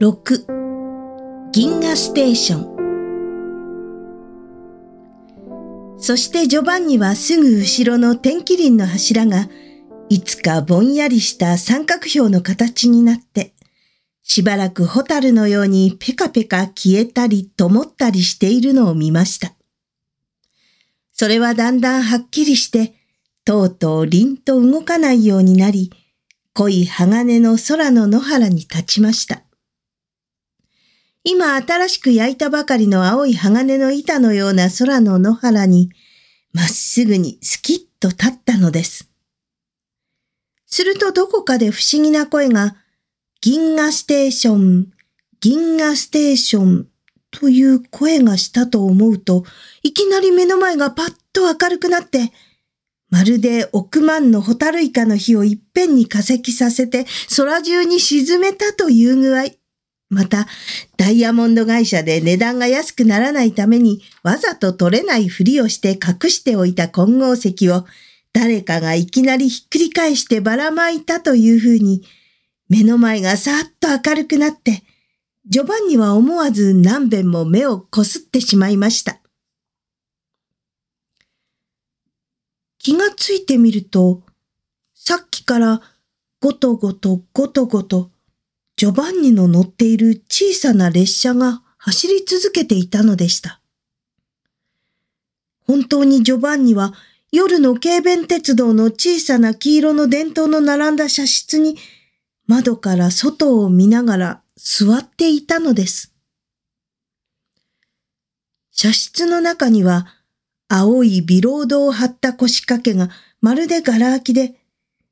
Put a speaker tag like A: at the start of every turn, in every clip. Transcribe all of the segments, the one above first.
A: 6銀河ステーションそしてジョバンニはすぐ後ろの天気輪の柱がいつかぼんやりした三角標の形になってしばらくホタルのようにペカペカ消えたり灯ったりしているのを見ました。それはだんだんはっきりしてとうとう凛と動かないようになり濃い鋼の空の野原に立ちました。今新しく焼いたばかりの青い鋼の板のような空の野原に、まっすぐにスキッと立ったのです。するとどこかで不思議な声が、銀河ステーション、銀河ステーションという声がしたと思うと、いきなり目の前がパッと明るくなって、まるで億万のホタルイカの火をいっぺんに化石させて空中に沈めたという具合。また、ダイヤモンド会社で値段が安くならないためにわざと取れないふりをして隠しておいた混合石を誰かがいきなりひっくり返してばらまいたというふうに目の前がさーっと明るくなってジョバンニは思わず何遍も目をこすってしまいました。気がついてみると、さっきからごとごとごとごとジョバンニの乗っている小さな列車が走り続けていたのでした。本当にジョバンニは夜の軽便鉄道の小さな黄色の電灯の並んだ車室に窓から外を見ながら座っていたのです。車室の中には青いビロードを張った腰掛けがまるで柄空きで、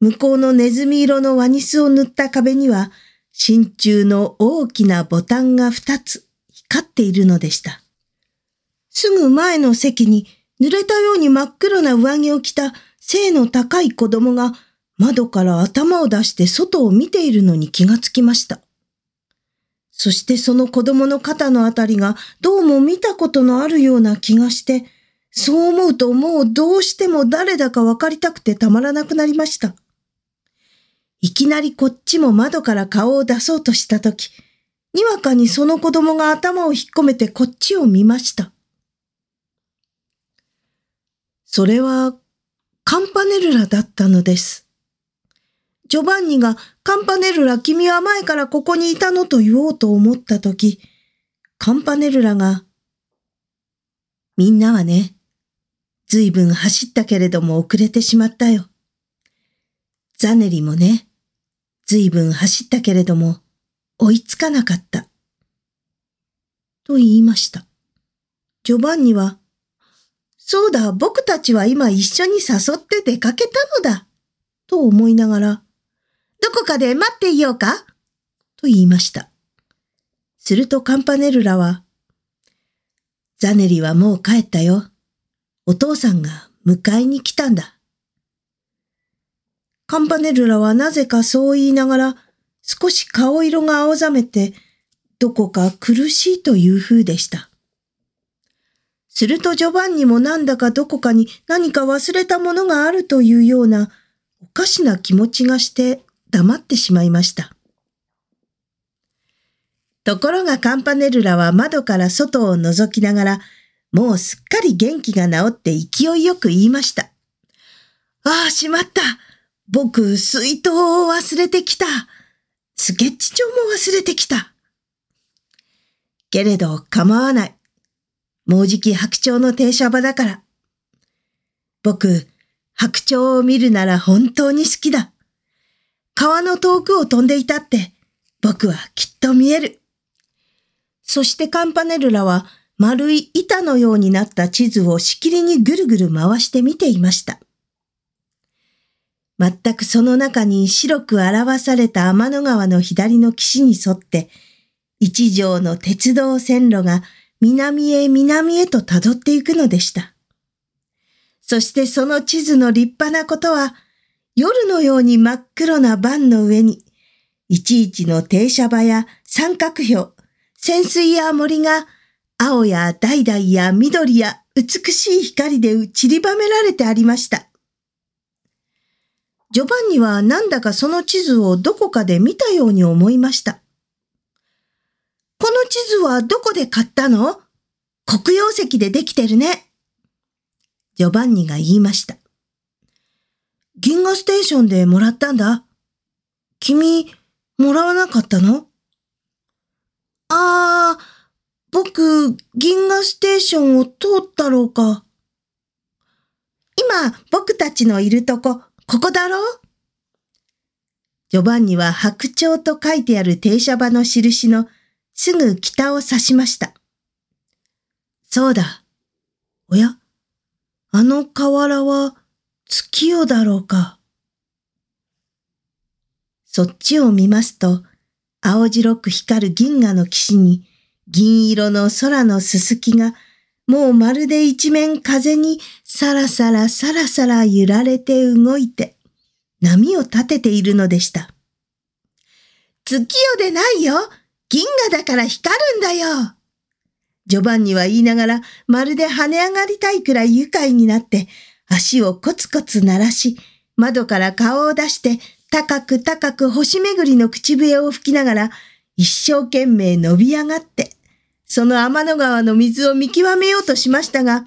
A: 向こうのネズミ色のワニスを塗った壁には真鍮の大きなボタンが二つ光っているのでした。すぐ前の席に濡れたように真っ黒な上着を着た背の高い子供が窓から頭を出して外を見ているのに気がつきました。そしてその子供の肩のあたりがどうも見たことのあるような気がして、そう思うともうどうしても誰だかわかりたくてたまらなくなりました。いきなりこっちも窓から顔を出そうとしたとき、にわかにその子供が頭を引っ込めてこっちを見ました。それはカンパネルラだったのです。ジョバンニがカンパネルラ君は前からここにいたのと言おうと思ったとき、カンパネルラが、みんなはね、ずいぶん走ったけれども遅れてしまったよ。ザネリもね、ずいぶん走ったけれども、追いつかなかった。と言いました。ジョバンニは、そうだ、僕たちは今一緒に誘って出かけたのだ。と思いながら、どこかで待っていようか？と言いました。するとカンパネルラは、ザネリはもう帰ったよ。お父さんが迎えに来たんだ。カンパネルラはなぜかそう言いながら、少し顔色が青ざめて、どこか苦しいという風でした。するとジョバンニもなんだかどこかに何か忘れたものがあるというようなおかしな気持ちがして黙ってしまいました。ところがカンパネルラは窓から外を覗きながら、もうすっかり元気が治って勢いよく言いました。ああ、しまった僕、水筒を忘れてきた。スケッチ帳も忘れてきた。けれど構わない。もうじき白鳥の停車場だから。僕、白鳥を見るなら本当に好きだ。川の遠くを飛んでいたって僕はきっと見える。そしてカンパネルラは丸い板のようになった地図をしきりにぐるぐる回して見ていました。全くその中に白く表された天の川の左の岸に沿って、一条の鉄道線路が南へ南へと辿っていくのでした。そしてその地図の立派なことは、夜のように真っ黒な盤の上に、いちいちの停車場や三角標、潜水や森が青や橙や緑や美しい光で散りばめられてありました。ジョバンニはなんだかその地図をどこかで見たように思いました。この地図はどこで買ったの？黒曜石でできてるね。ジョバンニが言いました。銀河ステーションでもらったんだ。君、もらわなかったの？ああ、僕、銀河ステーションを通ったろうか。今、僕たちのいるとこ、ここだろ？ジョバンニは白鳥と書いてある停車場の印のすぐ北を指しました。そうだ。おや？あの河原は月夜だろうか。そっちを見ますと、青白く光る銀河の岸に銀色の空のすすきがもうまるで一面風にさらさらさらさら揺られて動いて波を立てているのでした。月夜でないよ銀河だから光るんだよジョバンニは言いながらまるで跳ね上がりたいくらい愉快になって足をコツコツ鳴らし窓から顔を出して高く高く星巡りの口笛を吹きながら一生懸命伸び上がってその天の川の水を見極めようとしましたが、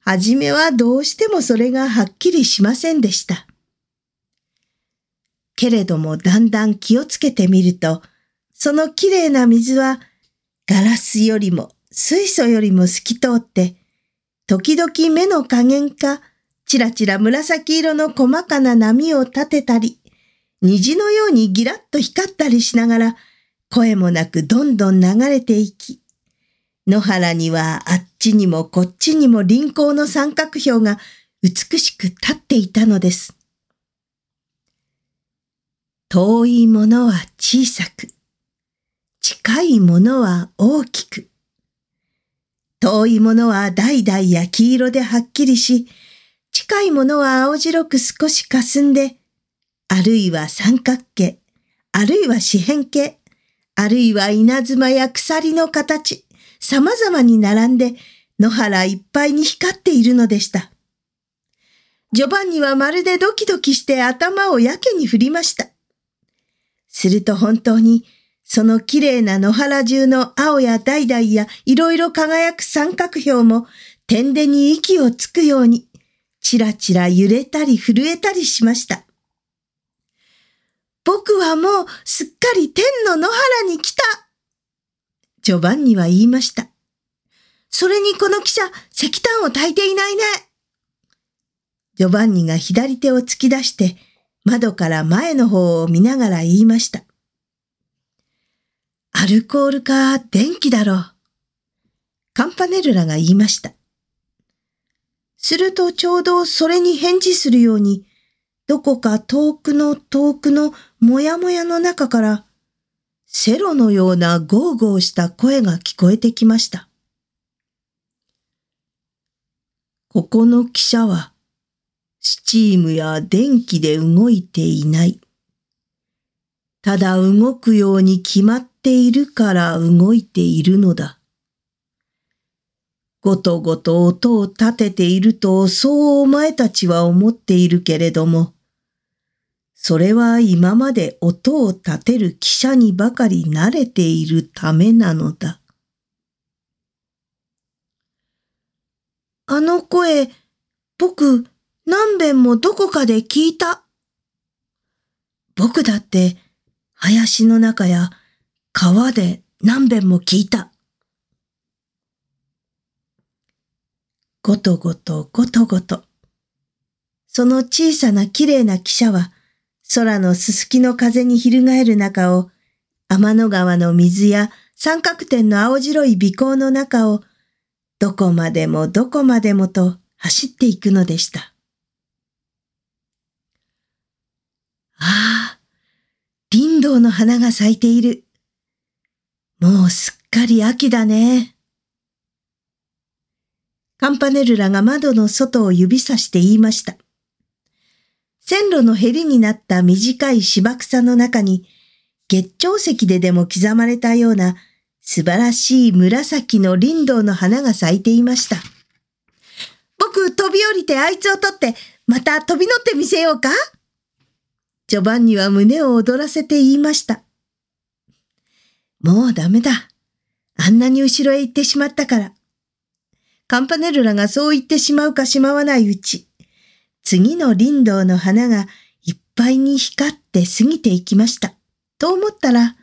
A: はじめはどうしてもそれがはっきりしませんでした。けれどもだんだん気をつけてみると、そのきれいな水はガラスよりも水素よりも透き通って、時々目の加減か、ちらちら紫色の細かな波を立てたり、虹のようにギラッと光ったりしながら、声もなくどんどん流れていき、野原にはあっちにもこっちにも輪行の三角標が美しく立っていたのです。遠いものは小さく、近いものは大きく。遠いものは橙や黄色ではっきりし、近いものは青白く少し霞んで、あるいは三角形、あるいは四辺形、あるいは稲妻や鎖の形、様々に並んで野原いっぱいに光っているのでした。ジョバンニはまるでドキドキして頭をやけに振りました。すると本当にその綺麗な野原中の青や橙やいろいろ輝く三角標も天でに息をつくようにちらちら揺れたり震えたりしました。僕はもうすっかり天の野原に来たジョバンニは言いました。それにこの記者、石炭を焚いていないね。ジョバンニが左手を突き出して、窓から前の方を見ながら言いました。アルコールか電気だろう。カンパネルラが言いました。するとちょうどそれに返事するように、どこか遠くの遠くのもやもやの中から、セロのようなゴーゴーした声が聞こえてきました。ここの汽車は、スチームや電気で動いていない。ただ動くように決まっているから動いているのだ。ごとごと音を立てているとそうお前たちは思っているけれども、それは今まで音を立てる汽車にばかり慣れているためなのだ。あの声、僕、何遍もどこかで聞いた。僕だって、林の中や川で何遍も聞いた。ごとごとごとごと。その小さな綺麗な汽車は、空のすすきの風に翻る中を、天の川の水や三角点の青白い尾行の中を、どこまでもどこまでもと走っていくのでした。ああ、林道の花が咲いている。もうすっかり秋だね。カンパネルラが窓の外を指さして言いました。線路のへりになった短い芝草の中に、月長石ででも刻まれたような素晴らしい紫の林道の花が咲いていました。僕飛び降りてあいつを取って、また飛び乗ってみせようか？ジョバンニは胸を躍らせて言いました。もうダメだ。あんなに後ろへ行ってしまったから。カンパネルラがそう言ってしまうかしまわないうち、次の林道の花がいっぱいに光って過ぎていきました。と思ったら、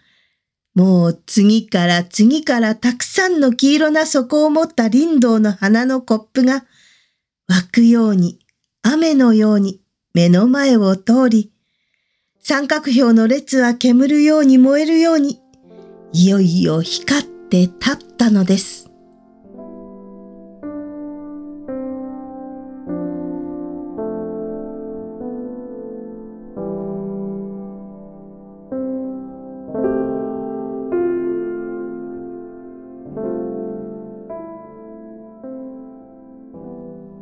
A: もう次から次からたくさんの黄色な底を持った林道の花のコップが湧くように、雨のように目の前を通り、三角標の列は煙るように燃えるように、いよいよ光って立ったのです。